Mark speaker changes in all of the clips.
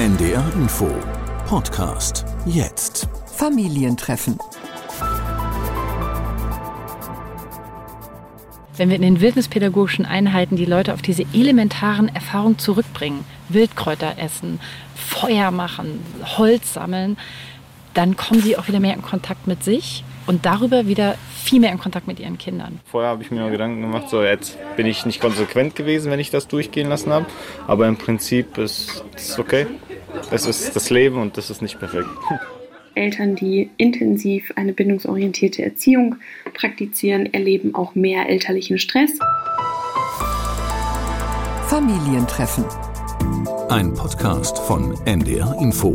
Speaker 1: NDR Info Podcast jetzt.
Speaker 2: Familientreffen.
Speaker 3: Wenn wir in den wildnispädagogischen Einheiten die Leute auf diese elementaren Erfahrungen zurückbringen, Wildkräuter essen, Feuer machen, Holz sammeln, dann kommen sie auch wieder mehr in Kontakt mit sich und darüber wieder viel mehr in Kontakt mit ihren Kindern.
Speaker 4: Vorher habe ich mir Gedanken gemacht, so jetzt bin ich nicht konsequent gewesen, wenn ich das durchgehen lassen habe. Aber im Prinzip ist es okay. Es ist das Leben und das ist nicht perfekt.
Speaker 5: Eltern, die intensiv eine bindungsorientierte Erziehung praktizieren, erleben auch mehr elterlichen Stress.
Speaker 2: Familientreffen.
Speaker 1: Ein Podcast von NDR Info.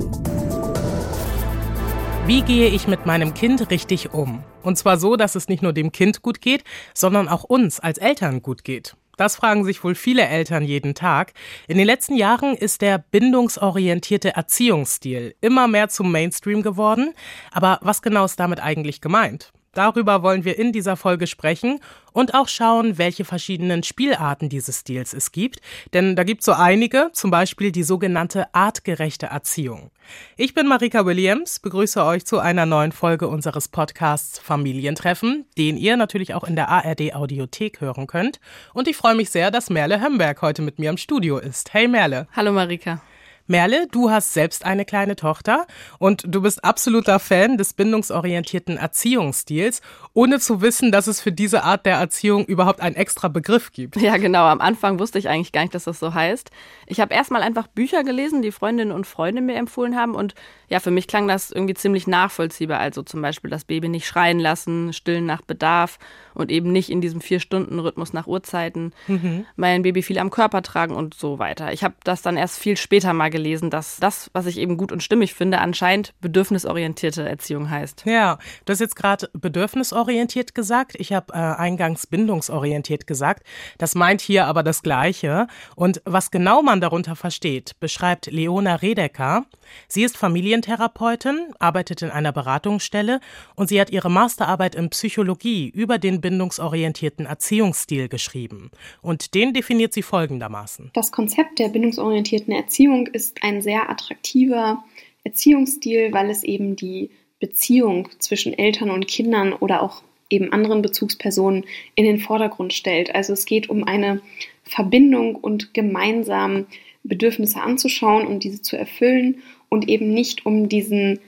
Speaker 6: Wie gehe ich mit meinem Kind richtig um? Und zwar so, dass es nicht nur dem Kind gut geht, sondern auch uns als Eltern gut geht. Das fragen sich wohl viele Eltern jeden Tag. In den letzten Jahren ist der bindungsorientierte Erziehungsstil immer mehr zum Mainstream geworden. Aber was genau ist damit eigentlich gemeint? Darüber wollen wir in dieser Folge sprechen und auch schauen, welche verschiedenen Spielarten dieses Stils es gibt. Denn da gibt es so einige, zum Beispiel die sogenannte artgerechte Erziehung. Ich bin Marika Williams, begrüße euch zu einer neuen Folge unseres Podcasts Familientreffen, den ihr natürlich auch in der ARD Audiothek hören könnt. Und ich freue mich sehr, dass Merle Hömberg heute mit mir im Studio ist. Hey Merle.
Speaker 3: Hallo Marika.
Speaker 6: Merle, du hast selbst eine kleine Tochter und du bist absoluter Fan des bindungsorientierten Erziehungsstils, ohne zu wissen, dass es für diese Art der Erziehung überhaupt einen extra Begriff gibt.
Speaker 3: Ja, genau. Am Anfang wusste ich eigentlich gar nicht, dass das so heißt. Ich habe erstmal einfach Bücher gelesen, die Freundinnen und Freunde mir empfohlen haben und ja, für mich klang das irgendwie ziemlich nachvollziehbar. Also zum Beispiel das Baby nicht schreien lassen, stillen nach Bedarf und eben nicht in diesem Vier-Stunden-Rhythmus nach Uhrzeiten, mhm. mein Baby viel am Körper tragen und so weiter. Ich habe das dann erst viel später mal gelesen, dass das, was ich eben gut und stimmig finde, anscheinend bedürfnisorientierte Erziehung heißt.
Speaker 6: Ja, du hast jetzt gerade bedürfnisorientiert gesagt. Ich habe äh, eingangs bindungsorientiert gesagt. Das meint hier aber das Gleiche. Und was genau man darunter versteht, beschreibt Leona Redecker. Sie ist Familientherapeutin, arbeitet in einer Beratungsstelle und sie hat ihre Masterarbeit in Psychologie über den bindungsorientierten Erziehungsstil geschrieben. Und den definiert sie folgendermaßen.
Speaker 5: Das Konzept der bindungsorientierten Erziehung ist ein sehr attraktiver Erziehungsstil, weil es eben die Beziehung zwischen Eltern und Kindern oder auch eben anderen Bezugspersonen in den Vordergrund stellt. Also es geht um eine Verbindung und gemeinsam Bedürfnisse anzuschauen und diese zu erfüllen und eben nicht um diesen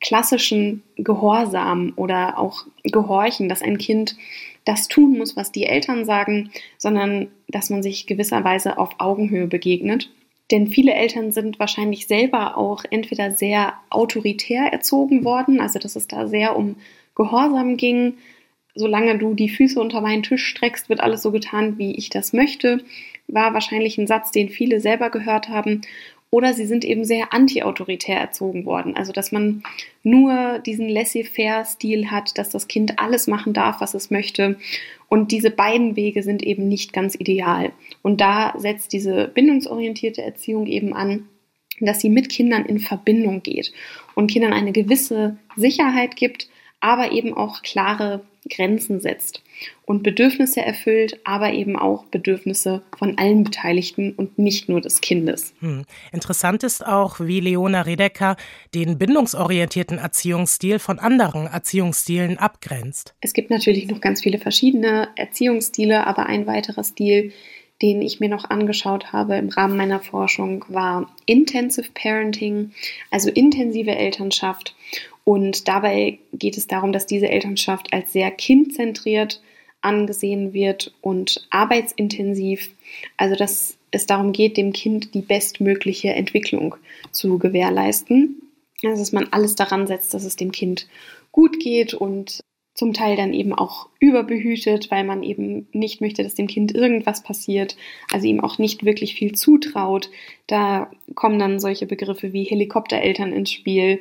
Speaker 5: klassischen Gehorsam oder auch Gehorchen, dass ein Kind das tun muss, was die Eltern sagen, sondern dass man sich gewisserweise auf Augenhöhe begegnet. Denn viele Eltern sind wahrscheinlich selber auch entweder sehr autoritär erzogen worden, also dass es da sehr um Gehorsam ging. Solange du die Füße unter meinen Tisch streckst, wird alles so getan, wie ich das möchte, war wahrscheinlich ein Satz, den viele selber gehört haben. Oder sie sind eben sehr anti-autoritär erzogen worden. Also, dass man nur diesen laissez-faire-Stil hat, dass das Kind alles machen darf, was es möchte. Und diese beiden Wege sind eben nicht ganz ideal. Und da setzt diese bindungsorientierte Erziehung eben an, dass sie mit Kindern in Verbindung geht und Kindern eine gewisse Sicherheit gibt, aber eben auch klare Grenzen setzt und Bedürfnisse erfüllt, aber eben auch Bedürfnisse von allen Beteiligten und nicht nur des Kindes.
Speaker 6: Hm. Interessant ist auch, wie Leona Redecker den bindungsorientierten Erziehungsstil von anderen Erziehungsstilen abgrenzt.
Speaker 5: Es gibt natürlich noch ganz viele verschiedene Erziehungsstile, aber ein weiterer Stil, den ich mir noch angeschaut habe im Rahmen meiner Forschung, war Intensive Parenting, also intensive Elternschaft. Und dabei geht es darum, dass diese Elternschaft als sehr kindzentriert angesehen wird und arbeitsintensiv. Also dass es darum geht, dem Kind die bestmögliche Entwicklung zu gewährleisten. Also dass man alles daran setzt, dass es dem Kind gut geht und zum Teil dann eben auch überbehütet, weil man eben nicht möchte, dass dem Kind irgendwas passiert, also ihm auch nicht wirklich viel zutraut. Da kommen dann solche Begriffe wie Helikoptereltern ins Spiel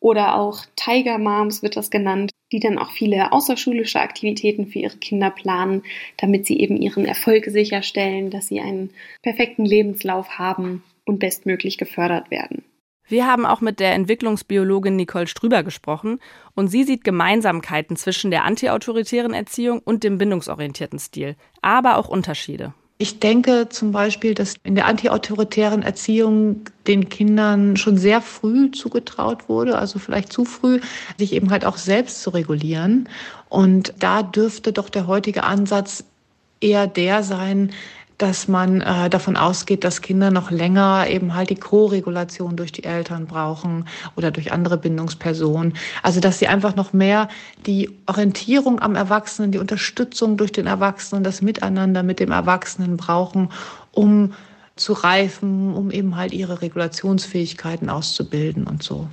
Speaker 5: oder auch Tiger Moms wird das genannt, die dann auch viele außerschulische Aktivitäten für ihre Kinder planen, damit sie eben ihren Erfolg sicherstellen, dass sie einen perfekten Lebenslauf haben und bestmöglich gefördert werden.
Speaker 3: Wir haben auch mit der Entwicklungsbiologin Nicole Strüber gesprochen und sie sieht Gemeinsamkeiten zwischen der antiautoritären Erziehung und dem bindungsorientierten Stil, aber auch Unterschiede.
Speaker 7: Ich denke zum Beispiel, dass in der antiautoritären Erziehung den Kindern schon sehr früh zugetraut wurde, also vielleicht zu früh, sich eben halt auch selbst zu regulieren. Und da dürfte doch der heutige Ansatz eher der sein, dass man äh, davon ausgeht, dass Kinder noch länger eben halt die Co-Regulation durch die Eltern brauchen oder durch andere Bindungspersonen. Also dass sie einfach noch mehr die Orientierung am Erwachsenen, die Unterstützung durch den Erwachsenen, das Miteinander mit dem Erwachsenen brauchen, um zu reifen, um eben halt ihre Regulationsfähigkeiten auszubilden und so.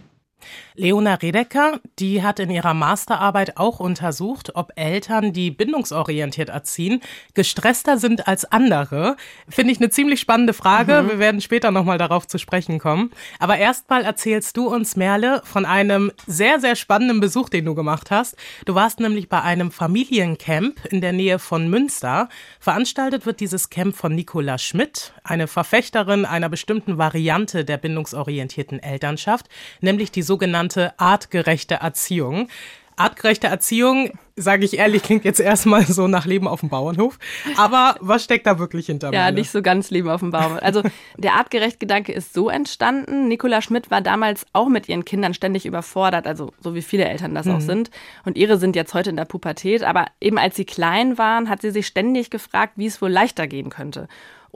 Speaker 6: Leona Redecker, die hat in ihrer Masterarbeit auch untersucht, ob Eltern, die bindungsorientiert erziehen, gestresster sind als andere. Finde ich eine ziemlich spannende Frage. Mhm. Wir werden später nochmal darauf zu sprechen kommen. Aber erstmal erzählst du uns, Merle, von einem sehr, sehr spannenden Besuch, den du gemacht hast. Du warst nämlich bei einem Familiencamp in der Nähe von Münster. Veranstaltet wird dieses Camp von Nicola Schmidt, eine Verfechterin einer bestimmten Variante der bindungsorientierten Elternschaft, nämlich die sogenannte artgerechte Erziehung. Artgerechte Erziehung, sage ich ehrlich, klingt jetzt erstmal so nach Leben auf dem Bauernhof. Aber was steckt da wirklich hinter
Speaker 3: Ja, nicht so ganz Leben auf dem Bauernhof. Also der artgerecht Gedanke ist so entstanden. Nicola Schmidt war damals auch mit ihren Kindern ständig überfordert, also so wie viele Eltern das mhm. auch sind. Und ihre sind jetzt heute in der Pubertät. Aber eben als sie klein waren, hat sie sich ständig gefragt, wie es wohl leichter gehen könnte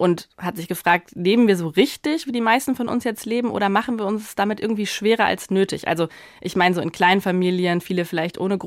Speaker 3: und hat sich gefragt, leben wir so richtig, wie die meisten von uns jetzt leben, oder machen wir uns damit irgendwie schwerer als nötig? Also ich meine so in kleinen Familien, viele vielleicht ohne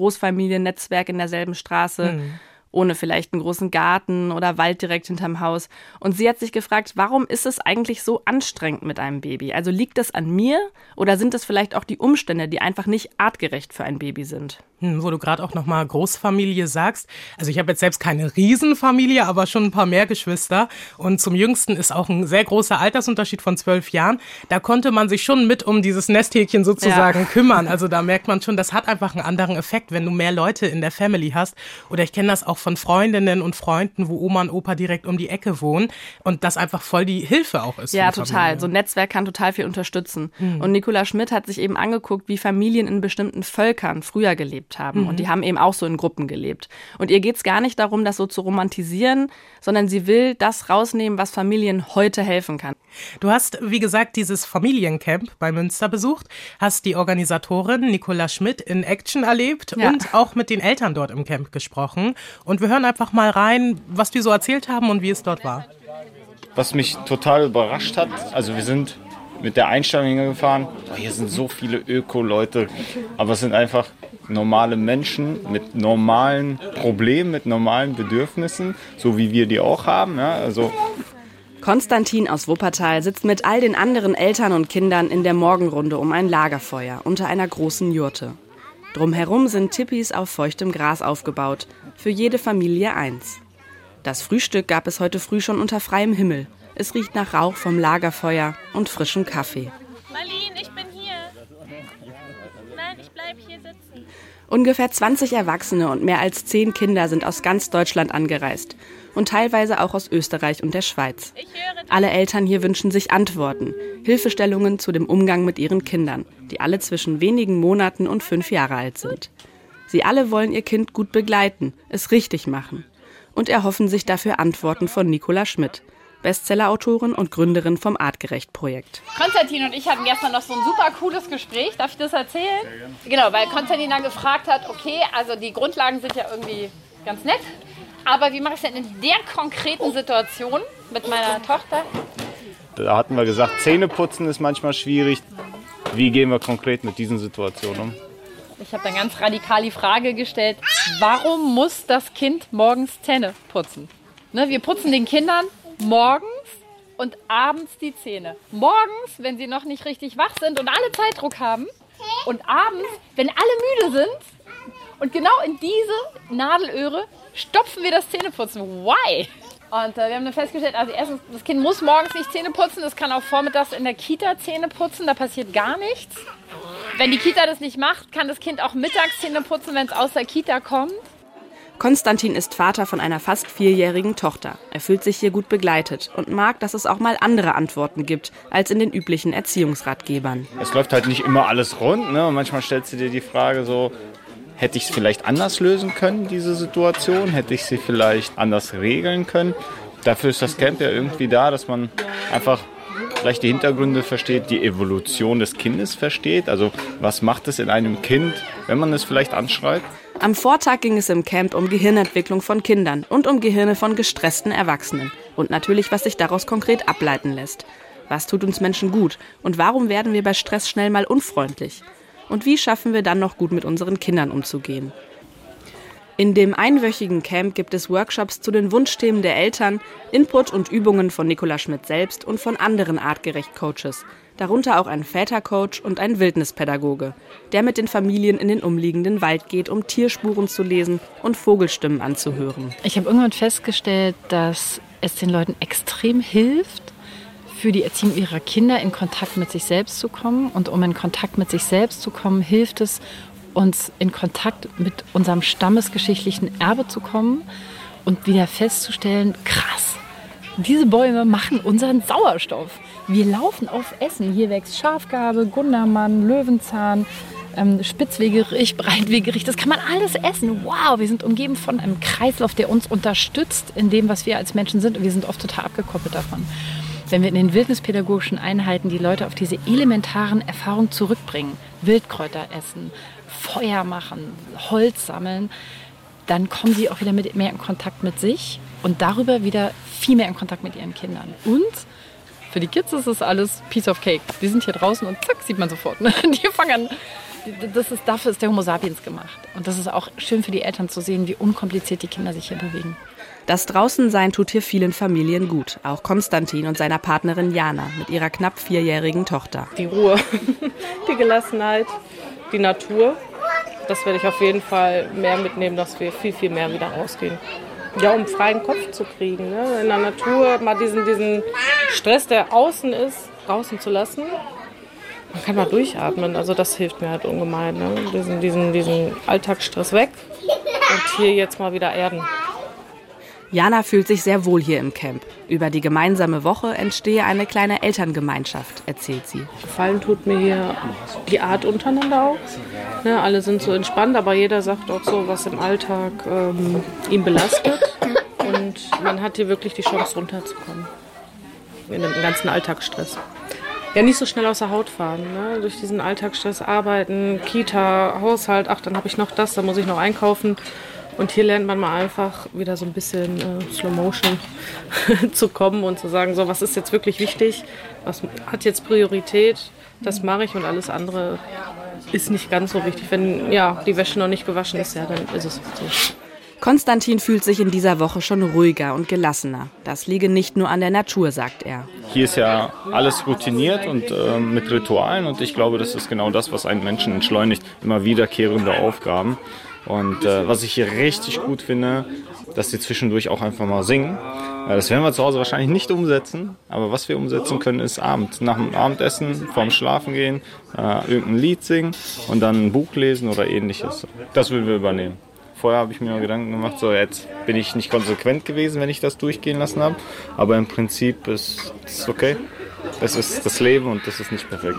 Speaker 3: Großfamiliennetzwerk in derselben Straße. Mhm ohne vielleicht einen großen Garten oder Wald direkt hinterm Haus. Und sie hat sich gefragt, warum ist es eigentlich so anstrengend mit einem Baby? Also liegt das an mir oder sind es vielleicht auch die Umstände, die einfach nicht artgerecht für ein Baby sind?
Speaker 6: Hm, wo du gerade auch nochmal Großfamilie sagst. Also ich habe jetzt selbst keine Riesenfamilie, aber schon ein paar mehr Geschwister. Und zum Jüngsten ist auch ein sehr großer Altersunterschied von zwölf Jahren. Da konnte man sich schon mit um dieses Nesthäkchen sozusagen ja. kümmern. Also da merkt man schon, das hat einfach einen anderen Effekt, wenn du mehr Leute in der Family hast. Oder ich kenne das auch von Freundinnen und Freunden, wo Oma und Opa direkt um die Ecke wohnen und das einfach voll die Hilfe auch ist.
Speaker 3: Ja, total. So ein Netzwerk kann total viel unterstützen. Mhm. Und Nicola Schmidt hat sich eben angeguckt, wie Familien in bestimmten Völkern früher gelebt haben. Mhm. Und die haben eben auch so in Gruppen gelebt. Und ihr geht es gar nicht darum, das so zu romantisieren, sondern sie will das rausnehmen, was Familien heute helfen kann.
Speaker 6: Du hast, wie gesagt, dieses Familiencamp bei Münster besucht, hast die Organisatorin Nicola Schmidt in Action erlebt ja. und auch mit den Eltern dort im Camp gesprochen. Und und wir hören einfach mal rein, was die so erzählt haben und wie es dort war.
Speaker 4: Was mich total überrascht hat, also wir sind mit der Einstellung hingefahren, oh, hier sind so viele Öko-Leute, aber es sind einfach normale Menschen mit normalen Problemen, mit normalen Bedürfnissen, so wie wir die auch haben. Ja? Also
Speaker 3: Konstantin aus Wuppertal sitzt mit all den anderen Eltern und Kindern in der Morgenrunde um ein Lagerfeuer unter einer großen Jurte. Drumherum sind Tippis auf feuchtem Gras aufgebaut, für jede Familie eins. Das Frühstück gab es heute früh schon unter freiem Himmel. Es riecht nach Rauch vom Lagerfeuer und frischem Kaffee. Marlene, ich bin hier. Nein, ich bleib hier sitzen. Ungefähr 20 Erwachsene und mehr als 10 Kinder sind aus ganz Deutschland angereist und teilweise auch aus Österreich und der Schweiz. Alle Eltern hier wünschen sich Antworten, Hilfestellungen zu dem Umgang mit ihren Kindern, die alle zwischen wenigen Monaten und fünf Jahre alt sind. Sie alle wollen ihr Kind gut begleiten, es richtig machen und erhoffen sich dafür Antworten von Nicola Schmidt. Bestsellerautorin und Gründerin vom Artgerecht-Projekt.
Speaker 8: Konstantin und ich hatten gestern noch so ein super cooles Gespräch. Darf ich das erzählen? Genau, weil Konstantin dann gefragt hat, okay, also die Grundlagen sind ja irgendwie ganz nett, aber wie mache ich es denn in der konkreten Situation mit meiner Tochter?
Speaker 4: Da hatten wir gesagt, Zähneputzen ist manchmal schwierig. Wie gehen wir konkret mit diesen Situationen um?
Speaker 8: Ich habe dann ganz radikal die Frage gestellt, warum muss das Kind morgens Zähne putzen? Ne, wir putzen den Kindern morgens und abends die Zähne. Morgens, wenn sie noch nicht richtig wach sind und alle Zeitdruck haben. Und abends, wenn alle müde sind. Und genau in diese Nadelöhre stopfen wir das Zähneputzen. Why? Und äh, wir haben dann festgestellt, also erstens, das Kind muss morgens nicht Zähne putzen, das kann auch vormittags in der Kita Zähne putzen, da passiert gar nichts. Wenn die Kita das nicht macht, kann das Kind auch mittags Zähne putzen, wenn es aus der Kita kommt.
Speaker 3: Konstantin ist Vater von einer fast vierjährigen Tochter. Er fühlt sich hier gut begleitet und mag, dass es auch mal andere Antworten gibt als in den üblichen Erziehungsratgebern.
Speaker 4: Es läuft halt nicht immer alles rund. Ne? Und manchmal stellst du dir die Frage so, Hätte ich es vielleicht anders lösen können, diese Situation? Hätte ich sie vielleicht anders regeln können? dafür ist das Camp ja irgendwie da, dass man einfach vielleicht die Hintergründe versteht, die Evolution des Kindes versteht. Also was macht es in einem Kind, wenn man es vielleicht anschreit?
Speaker 3: Am Vortag ging es im Camp um Gehirnentwicklung von Kindern und um Gehirne von gestressten Erwachsenen. Und natürlich, was sich daraus konkret ableiten lässt. Was tut uns Menschen gut? Und warum werden wir bei Stress schnell mal unfreundlich? Und wie schaffen wir dann noch gut mit unseren Kindern umzugehen? In dem einwöchigen Camp gibt es Workshops zu den Wunschthemen der Eltern, Input und Übungen von Nicola Schmidt selbst und von anderen artgerecht Coaches, darunter auch ein Vätercoach und ein Wildnispädagoge, der mit den Familien in den umliegenden Wald geht, um Tierspuren zu lesen und Vogelstimmen anzuhören.
Speaker 8: Ich habe irgendwann festgestellt, dass es den Leuten extrem hilft, für die Erziehung ihrer Kinder in Kontakt mit sich selbst zu kommen. Und um in Kontakt mit sich selbst zu kommen, hilft es, uns in Kontakt mit unserem stammesgeschichtlichen Erbe zu kommen und wieder festzustellen, krass, diese Bäume machen unseren Sauerstoff. Wir laufen auf Essen. Hier wächst Schafgarbe, Gundermann, Löwenzahn, ähm, Spitzwegerich, Breitwegerich. Das kann man alles essen. Wow, wir sind umgeben von einem Kreislauf, der uns unterstützt in dem, was wir als Menschen sind. Und wir sind oft total abgekoppelt davon. Wenn wir in den wildnispädagogischen Einheiten die Leute auf diese elementaren Erfahrungen zurückbringen, Wildkräuter essen, Feuer machen, Holz sammeln, dann kommen sie auch wieder mit, mehr in Kontakt mit sich und darüber wieder viel mehr in Kontakt mit ihren Kindern. Und für die Kids ist es alles Piece of Cake. Die sind hier draußen und zack, sieht man sofort. Ne? Die fangen das ist, dafür ist der Homo sapiens gemacht. Und das ist auch schön für die Eltern zu sehen, wie unkompliziert die Kinder sich hier bewegen.
Speaker 3: Das Draußensein tut hier vielen Familien gut. Auch Konstantin und seiner Partnerin Jana mit ihrer knapp vierjährigen Tochter.
Speaker 9: Die Ruhe, die Gelassenheit, die Natur. Das werde ich auf jeden Fall mehr mitnehmen, dass wir viel, viel mehr wieder rausgehen. Ja, um freien Kopf zu kriegen. Ne? In der Natur mal diesen, diesen Stress, der außen ist, draußen zu lassen. Man kann mal durchatmen. Also das hilft mir halt ungemein. Ne? Diesen, diesen, diesen Alltagsstress weg und hier jetzt mal wieder erden.
Speaker 3: Jana fühlt sich sehr wohl hier im Camp. Über die gemeinsame Woche entstehe eine kleine Elterngemeinschaft, erzählt sie.
Speaker 9: Gefallen tut mir hier die Art untereinander auch. Ne, alle sind so entspannt, aber jeder sagt auch so, was im Alltag ähm, ihn belastet. Und man hat hier wirklich die Chance, runterzukommen. In dem ganzen Alltagsstress. Ja, nicht so schnell aus der Haut fahren. Ne? Durch diesen Alltagsstress arbeiten, Kita, Haushalt, ach, dann habe ich noch das, dann muss ich noch einkaufen. Und hier lernt man mal einfach wieder so ein bisschen äh, Slow Motion zu kommen und zu sagen, so was ist jetzt wirklich wichtig, was hat jetzt Priorität, das mache ich und alles andere ist nicht ganz so wichtig. Wenn ja die Wäsche noch nicht gewaschen ist, ja, dann ist es so.
Speaker 3: Konstantin fühlt sich in dieser Woche schon ruhiger und gelassener. Das liege nicht nur an der Natur, sagt er.
Speaker 4: Hier ist ja alles routiniert und äh, mit Ritualen und ich glaube, das ist genau das, was einen Menschen entschleunigt. Immer wiederkehrende Aufgaben. Und äh, was ich hier richtig gut finde, dass sie zwischendurch auch einfach mal singen. Äh, das werden wir zu Hause wahrscheinlich nicht umsetzen, aber was wir umsetzen können, ist Abend. Nach dem Abendessen, vorm Schlafen gehen, äh, irgendein Lied singen und dann ein Buch lesen oder ähnliches. Das würden wir übernehmen. Vorher habe ich mir Gedanken gemacht, so jetzt bin ich nicht konsequent gewesen, wenn ich das durchgehen lassen habe. Aber im Prinzip ist es okay. Es ist das Leben und das ist nicht perfekt.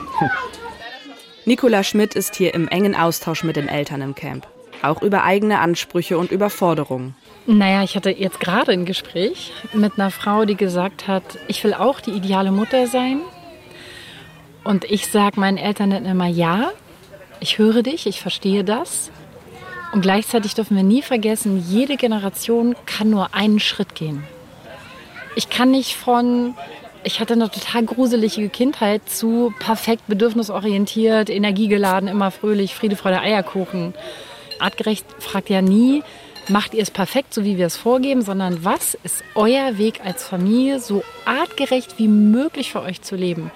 Speaker 3: Nicola Schmidt ist hier im engen Austausch mit den Eltern im Camp auch über eigene Ansprüche und Überforderungen.
Speaker 8: Naja, ich hatte jetzt gerade ein Gespräch mit einer Frau, die gesagt hat, ich will auch die ideale Mutter sein. Und ich sage meinen Eltern dann immer, ja, ich höre dich, ich verstehe das. Und gleichzeitig dürfen wir nie vergessen, jede Generation kann nur einen Schritt gehen. Ich kann nicht von, ich hatte eine total gruselige Kindheit zu perfekt bedürfnisorientiert, energiegeladen, immer fröhlich, Friede, Freude, Eierkuchen Artgerecht fragt ja nie, macht ihr es perfekt, so wie wir es vorgeben, sondern was ist euer Weg als Familie, so artgerecht wie möglich für euch zu leben?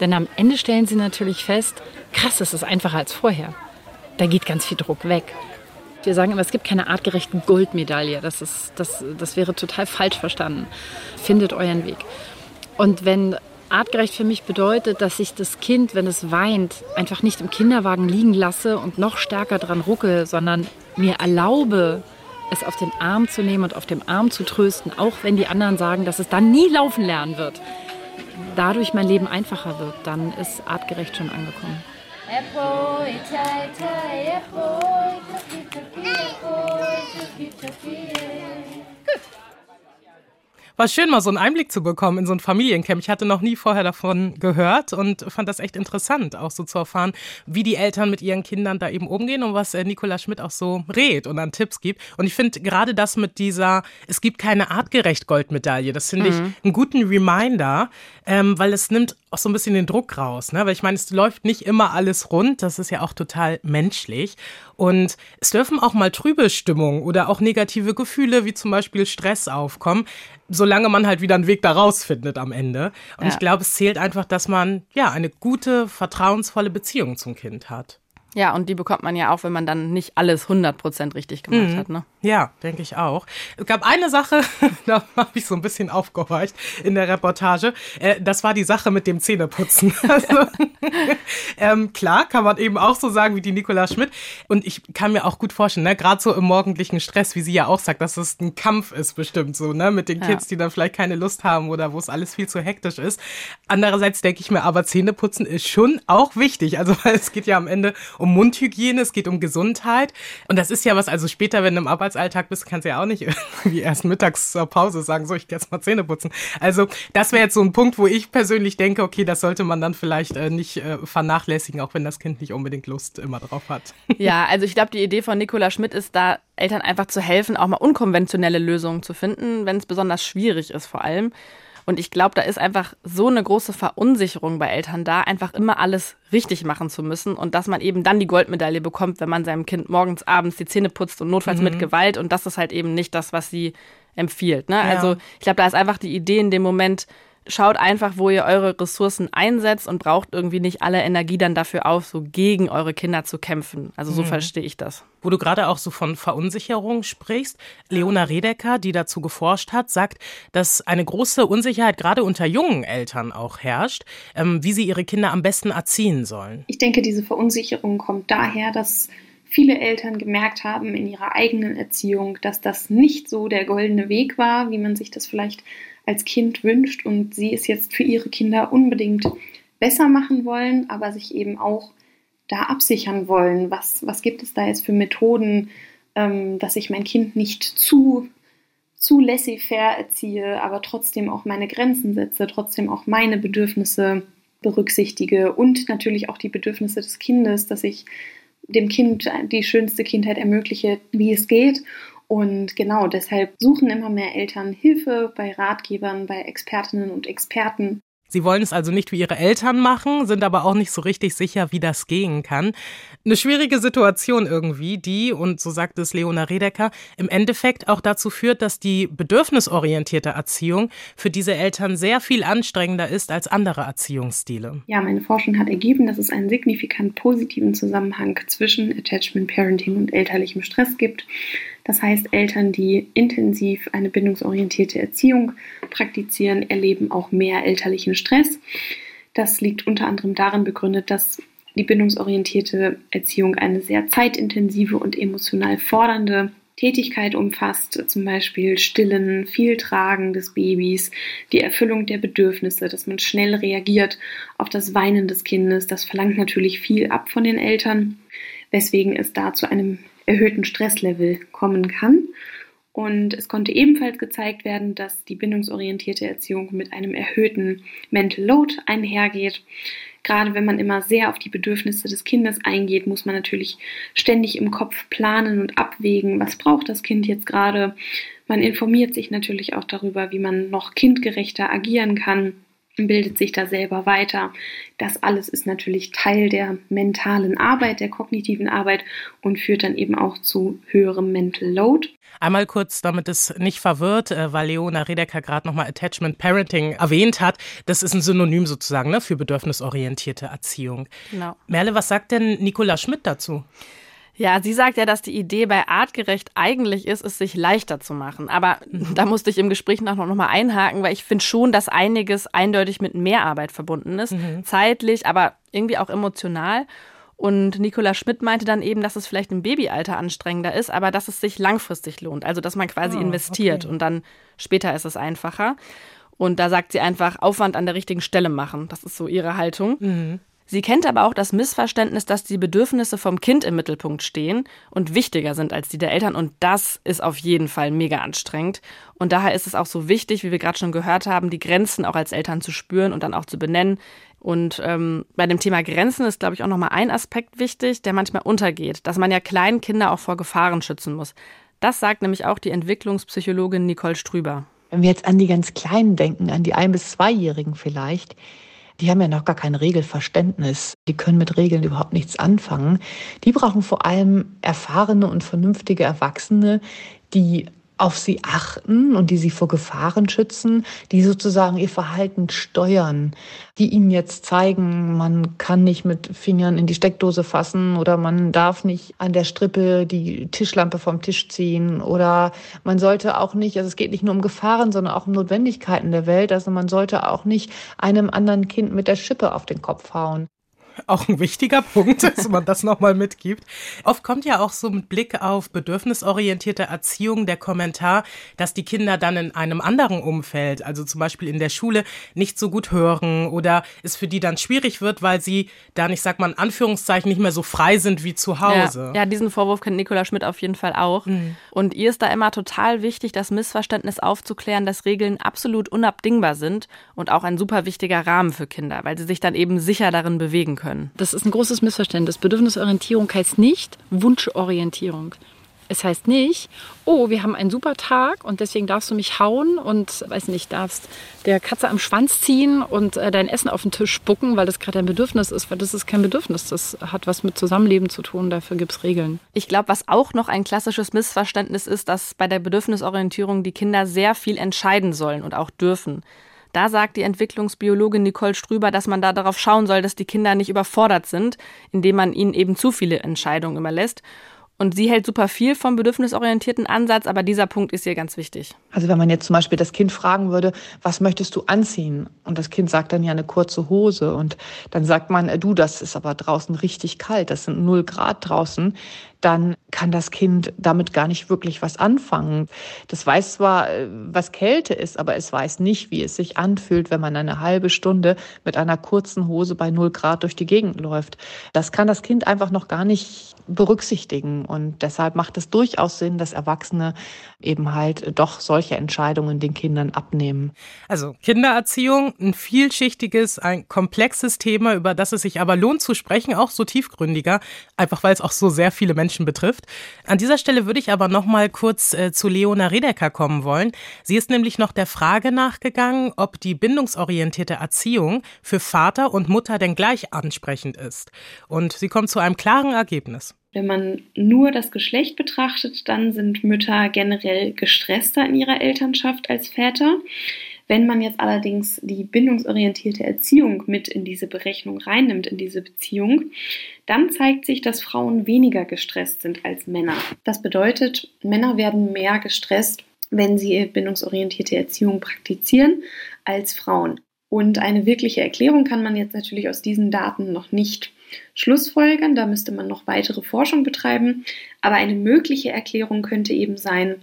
Speaker 8: Denn am Ende stellen sie natürlich fest, krass, es ist einfacher als vorher. Da geht ganz viel Druck weg. Wir sagen immer, es gibt keine artgerechten Goldmedaille. Das, ist, das, das wäre total falsch verstanden. Findet euren Weg. Und wenn Artgerecht für mich bedeutet, dass ich das Kind, wenn es weint, einfach nicht im Kinderwagen liegen lasse und noch stärker dran rucke, sondern mir erlaube, es auf den Arm zu nehmen und auf dem Arm zu trösten, auch wenn die anderen sagen, dass es dann nie laufen lernen wird. Dadurch mein Leben einfacher wird, dann ist artgerecht schon angekommen.
Speaker 6: War schön, mal so einen Einblick zu bekommen in so ein Familiencamp. Ich hatte noch nie vorher davon gehört und fand das echt interessant, auch so zu erfahren, wie die Eltern mit ihren Kindern da eben umgehen und was äh, Nicola Schmidt auch so rät und an Tipps gibt. Und ich finde gerade das mit dieser, es gibt keine artgerecht Goldmedaille, das finde mhm. ich einen guten Reminder, ähm, weil es nimmt auch so ein bisschen den Druck raus. Ne? Weil ich meine, es läuft nicht immer alles rund, das ist ja auch total menschlich. Und es dürfen auch mal trübe Stimmungen oder auch negative Gefühle, wie zum Beispiel Stress aufkommen solange man halt wieder einen Weg da rausfindet am Ende. Und ja. ich glaube, es zählt einfach, dass man ja eine gute, vertrauensvolle Beziehung zum Kind hat.
Speaker 3: Ja, und die bekommt man ja auch, wenn man dann nicht alles 100% richtig gemacht mhm. hat. Ne?
Speaker 6: Ja, denke ich auch. Es gab eine Sache, da habe ich so ein bisschen aufgehorcht in der Reportage. Äh, das war die Sache mit dem Zähneputzen. Also, ähm, klar, kann man eben auch so sagen wie die Nicola Schmidt. Und ich kann mir auch gut vorstellen, ne, gerade so im morgendlichen Stress, wie sie ja auch sagt, dass es ein Kampf ist bestimmt so, ne, mit den Kids, ja. die dann vielleicht keine Lust haben oder wo es alles viel zu hektisch ist. Andererseits denke ich mir, aber Zähneputzen ist schon auch wichtig. Also, es geht ja am Ende um Mundhygiene, es geht um Gesundheit. Und das ist ja was, also später, wenn du im Arbeitsalltag bist, kannst du ja auch nicht irgendwie erst mittags zur Pause sagen, so, ich gehe jetzt mal Zähne putzen. Also, das wäre jetzt so ein Punkt, wo ich persönlich denke, okay, das sollte man dann vielleicht äh, nicht äh, vernachlässigen, auch wenn das Kind nicht unbedingt Lust immer drauf hat.
Speaker 3: Ja, also ich glaube, die Idee von Nicola Schmidt ist da, Eltern einfach zu helfen, auch mal unkonventionelle Lösungen zu finden, wenn es besonders schwierig ist vor allem. Und ich glaube, da ist einfach so eine große Verunsicherung bei Eltern da, einfach immer alles richtig machen zu müssen und dass man eben dann die Goldmedaille bekommt, wenn man seinem Kind morgens, abends die Zähne putzt und notfalls mhm. mit Gewalt. Und das ist halt eben nicht das, was sie empfiehlt. Ne? Ja. Also ich glaube, da ist einfach die Idee in dem Moment, schaut einfach, wo ihr eure Ressourcen einsetzt und braucht irgendwie nicht alle Energie dann dafür auf, so gegen eure Kinder zu kämpfen. Also so mhm. verstehe ich das.
Speaker 6: Wo du gerade auch so von Verunsicherung sprichst, Leona Redecker, die dazu geforscht hat, sagt, dass eine große Unsicherheit gerade unter jungen Eltern auch herrscht, ähm, wie sie ihre Kinder am besten erziehen sollen.
Speaker 5: Ich denke, diese Verunsicherung kommt daher, dass viele Eltern gemerkt haben in ihrer eigenen Erziehung, dass das nicht so der goldene Weg war, wie man sich das vielleicht als Kind wünscht und sie es jetzt für ihre Kinder unbedingt besser machen wollen, aber sich eben auch da absichern wollen. Was, was gibt es da jetzt für Methoden, ähm, dass ich mein Kind nicht zu, zu laissez-faire erziehe, aber trotzdem auch meine Grenzen setze, trotzdem auch meine Bedürfnisse berücksichtige und natürlich auch die Bedürfnisse des Kindes, dass ich dem Kind die schönste Kindheit ermögliche, wie es geht und genau deshalb suchen immer mehr Eltern Hilfe bei Ratgebern, bei Expertinnen und Experten.
Speaker 6: Sie wollen es also nicht wie ihre Eltern machen, sind aber auch nicht so richtig sicher, wie das gehen kann. Eine schwierige Situation irgendwie, die, und so sagt es Leona Redecker, im Endeffekt auch dazu führt, dass die bedürfnisorientierte Erziehung für diese Eltern sehr viel anstrengender ist als andere Erziehungsstile.
Speaker 5: Ja, meine Forschung hat ergeben, dass es einen signifikant positiven Zusammenhang zwischen Attachment Parenting und elterlichem Stress gibt. Das heißt, Eltern, die intensiv eine bindungsorientierte Erziehung praktizieren, erleben auch mehr elterlichen Stress. Das liegt unter anderem darin begründet, dass die bindungsorientierte Erziehung eine sehr zeitintensive und emotional fordernde Tätigkeit umfasst, zum Beispiel Stillen, viel Tragen des Babys, die Erfüllung der Bedürfnisse, dass man schnell reagiert auf das Weinen des Kindes. Das verlangt natürlich viel ab von den Eltern, weswegen es da zu einem erhöhten Stresslevel kommen kann. Und es konnte ebenfalls gezeigt werden, dass die bindungsorientierte Erziehung mit einem erhöhten Mental Load einhergeht. Gerade wenn man immer sehr auf die Bedürfnisse des Kindes eingeht, muss man natürlich ständig im Kopf planen und abwägen, was braucht das Kind jetzt gerade. Man informiert sich natürlich auch darüber, wie man noch kindgerechter agieren kann bildet sich da selber weiter. Das alles ist natürlich Teil der mentalen Arbeit, der kognitiven Arbeit und führt dann eben auch zu höherem Mental Load.
Speaker 6: Einmal kurz, damit es nicht verwirrt, äh, weil Leona Redeker gerade nochmal Attachment Parenting erwähnt hat. Das ist ein Synonym sozusagen ne, für bedürfnisorientierte Erziehung. Genau. Merle, was sagt denn Nicola Schmidt dazu?
Speaker 3: Ja, sie sagt ja, dass die Idee bei artgerecht eigentlich ist, es sich leichter zu machen. Aber mhm. da musste ich im Gespräch noch, noch mal einhaken, weil ich finde schon, dass einiges eindeutig mit Mehrarbeit verbunden ist. Mhm. Zeitlich, aber irgendwie auch emotional. Und Nicola Schmidt meinte dann eben, dass es vielleicht im Babyalter anstrengender ist, aber dass es sich langfristig lohnt. Also, dass man quasi oh, investiert okay. und dann später ist es einfacher. Und da sagt sie einfach, Aufwand an der richtigen Stelle machen. Das ist so ihre Haltung. Mhm. Sie kennt aber auch das Missverständnis, dass die Bedürfnisse vom Kind im Mittelpunkt stehen und wichtiger sind als die der Eltern. Und das ist auf jeden Fall mega anstrengend. Und daher ist es auch so wichtig, wie wir gerade schon gehört haben, die Grenzen auch als Eltern zu spüren und dann auch zu benennen. Und ähm, bei dem Thema Grenzen ist, glaube ich, auch nochmal ein Aspekt wichtig, der manchmal untergeht, dass man ja kleinen Kinder auch vor Gefahren schützen muss. Das sagt nämlich auch die Entwicklungspsychologin Nicole Strüber.
Speaker 7: Wenn wir jetzt an die ganz Kleinen denken, an die Ein- bis Zweijährigen vielleicht, die haben ja noch gar kein Regelverständnis. Die können mit Regeln überhaupt nichts anfangen. Die brauchen vor allem erfahrene und vernünftige Erwachsene, die auf sie achten und die sie vor Gefahren schützen, die sozusagen ihr Verhalten steuern, die ihnen jetzt zeigen, man kann nicht mit Fingern in die Steckdose fassen oder man darf nicht an der Strippe die Tischlampe vom Tisch ziehen oder man sollte auch nicht, also es geht nicht nur um Gefahren, sondern auch um Notwendigkeiten der Welt, also man sollte auch nicht einem anderen Kind mit der Schippe auf den Kopf hauen
Speaker 6: auch ein wichtiger Punkt, dass man das nochmal mitgibt. Oft kommt ja auch so mit Blick auf bedürfnisorientierte Erziehung der Kommentar, dass die Kinder dann in einem anderen Umfeld, also zum Beispiel in der Schule, nicht so gut hören oder es für die dann schwierig wird, weil sie dann, ich sag mal in Anführungszeichen, nicht mehr so frei sind wie zu Hause.
Speaker 3: Ja, ja diesen Vorwurf kennt Nicola Schmidt auf jeden Fall auch. Mhm. Und ihr ist da immer total wichtig, das Missverständnis aufzuklären, dass Regeln absolut unabdingbar sind und auch ein super wichtiger Rahmen für Kinder, weil sie sich dann eben sicher darin bewegen können können.
Speaker 8: Das ist ein großes Missverständnis. Bedürfnisorientierung heißt nicht Wunschorientierung. Es heißt nicht, oh, wir haben einen super Tag und deswegen darfst du mich hauen und, weiß nicht, darfst der Katze am Schwanz ziehen und äh, dein Essen auf den Tisch spucken, weil das gerade ein Bedürfnis ist, weil das ist kein Bedürfnis. Das hat was mit Zusammenleben zu tun, dafür gibt es Regeln.
Speaker 3: Ich glaube, was auch noch ein klassisches Missverständnis ist, dass bei der Bedürfnisorientierung die Kinder sehr viel entscheiden sollen und auch dürfen. Da sagt die Entwicklungsbiologin Nicole Strüber, dass man da darauf schauen soll, dass die Kinder nicht überfordert sind, indem man ihnen eben zu viele Entscheidungen überlässt. Und sie hält super viel vom bedürfnisorientierten Ansatz, aber dieser Punkt ist ihr ganz wichtig.
Speaker 7: Also wenn man jetzt zum Beispiel das Kind fragen würde, was möchtest du anziehen? Und das Kind sagt dann ja eine kurze Hose. Und dann sagt man, äh, du, das ist aber draußen richtig kalt, das sind null Grad draußen dann kann das Kind damit gar nicht wirklich was anfangen. Das weiß zwar, äh, was Kälte ist, aber es weiß nicht, wie es sich anfühlt, wenn man eine halbe Stunde mit einer kurzen Hose bei null Grad durch die Gegend läuft. Das kann das Kind einfach noch gar nicht berücksichtigen. Und deshalb macht es durchaus Sinn, dass Erwachsene eben halt doch solche Entscheidungen den Kindern abnehmen.
Speaker 6: Also Kindererziehung, ein vielschichtiges, ein komplexes Thema, über das es sich aber lohnt zu sprechen, auch so tiefgründiger, einfach weil es auch so sehr viele Menschen Menschen betrifft. An dieser Stelle würde ich aber noch mal kurz äh, zu Leona Redeker kommen wollen. Sie ist nämlich noch der Frage nachgegangen, ob die bindungsorientierte Erziehung für Vater und Mutter denn gleich ansprechend ist. Und sie kommt zu einem klaren Ergebnis.
Speaker 5: Wenn man nur das Geschlecht betrachtet, dann sind Mütter generell gestresster in ihrer Elternschaft als Väter. Wenn man jetzt allerdings die bindungsorientierte Erziehung mit in diese Berechnung reinnimmt, in diese Beziehung, dann zeigt sich, dass Frauen weniger gestresst sind als Männer. Das bedeutet, Männer werden mehr gestresst, wenn sie bindungsorientierte Erziehung praktizieren, als Frauen. Und eine wirkliche Erklärung kann man jetzt natürlich aus diesen Daten noch nicht schlussfolgern. Da müsste man noch weitere Forschung betreiben. Aber eine mögliche Erklärung könnte eben sein,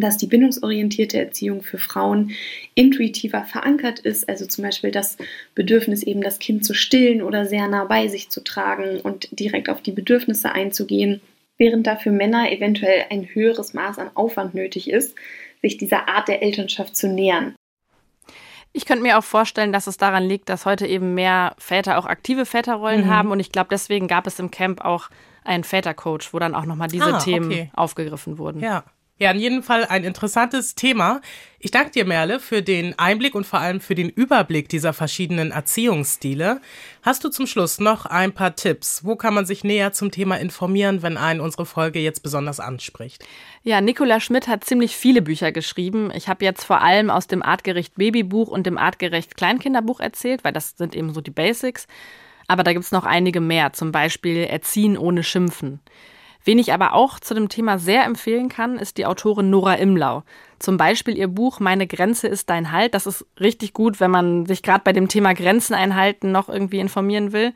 Speaker 5: dass die bindungsorientierte Erziehung für Frauen intuitiver verankert ist, also zum Beispiel das Bedürfnis eben das Kind zu stillen oder sehr nah bei sich zu tragen und direkt auf die Bedürfnisse einzugehen, während dafür Männer eventuell ein höheres Maß an Aufwand nötig ist, sich dieser Art der Elternschaft zu nähern.
Speaker 3: Ich könnte mir auch vorstellen, dass es daran liegt, dass heute eben mehr Väter auch aktive Väterrollen mhm. haben und ich glaube, deswegen gab es im Camp auch einen Vätercoach, wo dann auch nochmal diese ah, Themen okay. aufgegriffen wurden.
Speaker 6: Ja. Ja, in jedem Fall ein interessantes Thema. Ich danke dir, Merle, für den Einblick und vor allem für den Überblick dieser verschiedenen Erziehungsstile. Hast du zum Schluss noch ein paar Tipps? Wo kann man sich näher zum Thema informieren, wenn einen unsere Folge jetzt besonders anspricht?
Speaker 3: Ja, Nicola Schmidt hat ziemlich viele Bücher geschrieben. Ich habe jetzt vor allem aus dem Artgerecht Babybuch und dem Artgerecht Kleinkinderbuch erzählt, weil das sind eben so die Basics. Aber da gibt es noch einige mehr, zum Beispiel Erziehen ohne Schimpfen. Wen ich aber auch zu dem Thema sehr empfehlen kann, ist die Autorin Nora Imlau. Zum Beispiel ihr Buch Meine Grenze ist dein Halt. Das ist richtig gut, wenn man sich gerade bei dem Thema Grenzen einhalten noch irgendwie informieren will.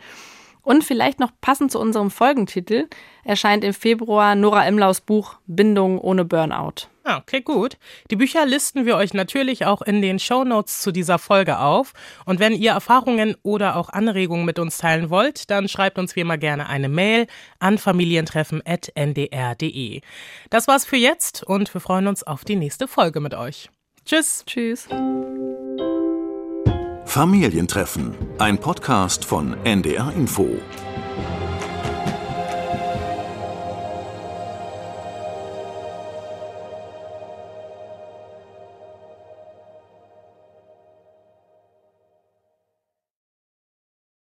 Speaker 3: Und vielleicht noch passend zu unserem Folgentitel erscheint im Februar Nora Emlaus Buch Bindung ohne Burnout.
Speaker 6: Ah, okay, gut. Die Bücher listen wir euch natürlich auch in den Show Notes zu dieser Folge auf. Und wenn ihr Erfahrungen oder auch Anregungen mit uns teilen wollt, dann schreibt uns wie immer gerne eine Mail an familientreffen.ndr.de. Das war's für jetzt und wir freuen uns auf die nächste Folge mit euch. Tschüss.
Speaker 3: Tschüss.
Speaker 1: Familientreffen, ein Podcast von NDR Info.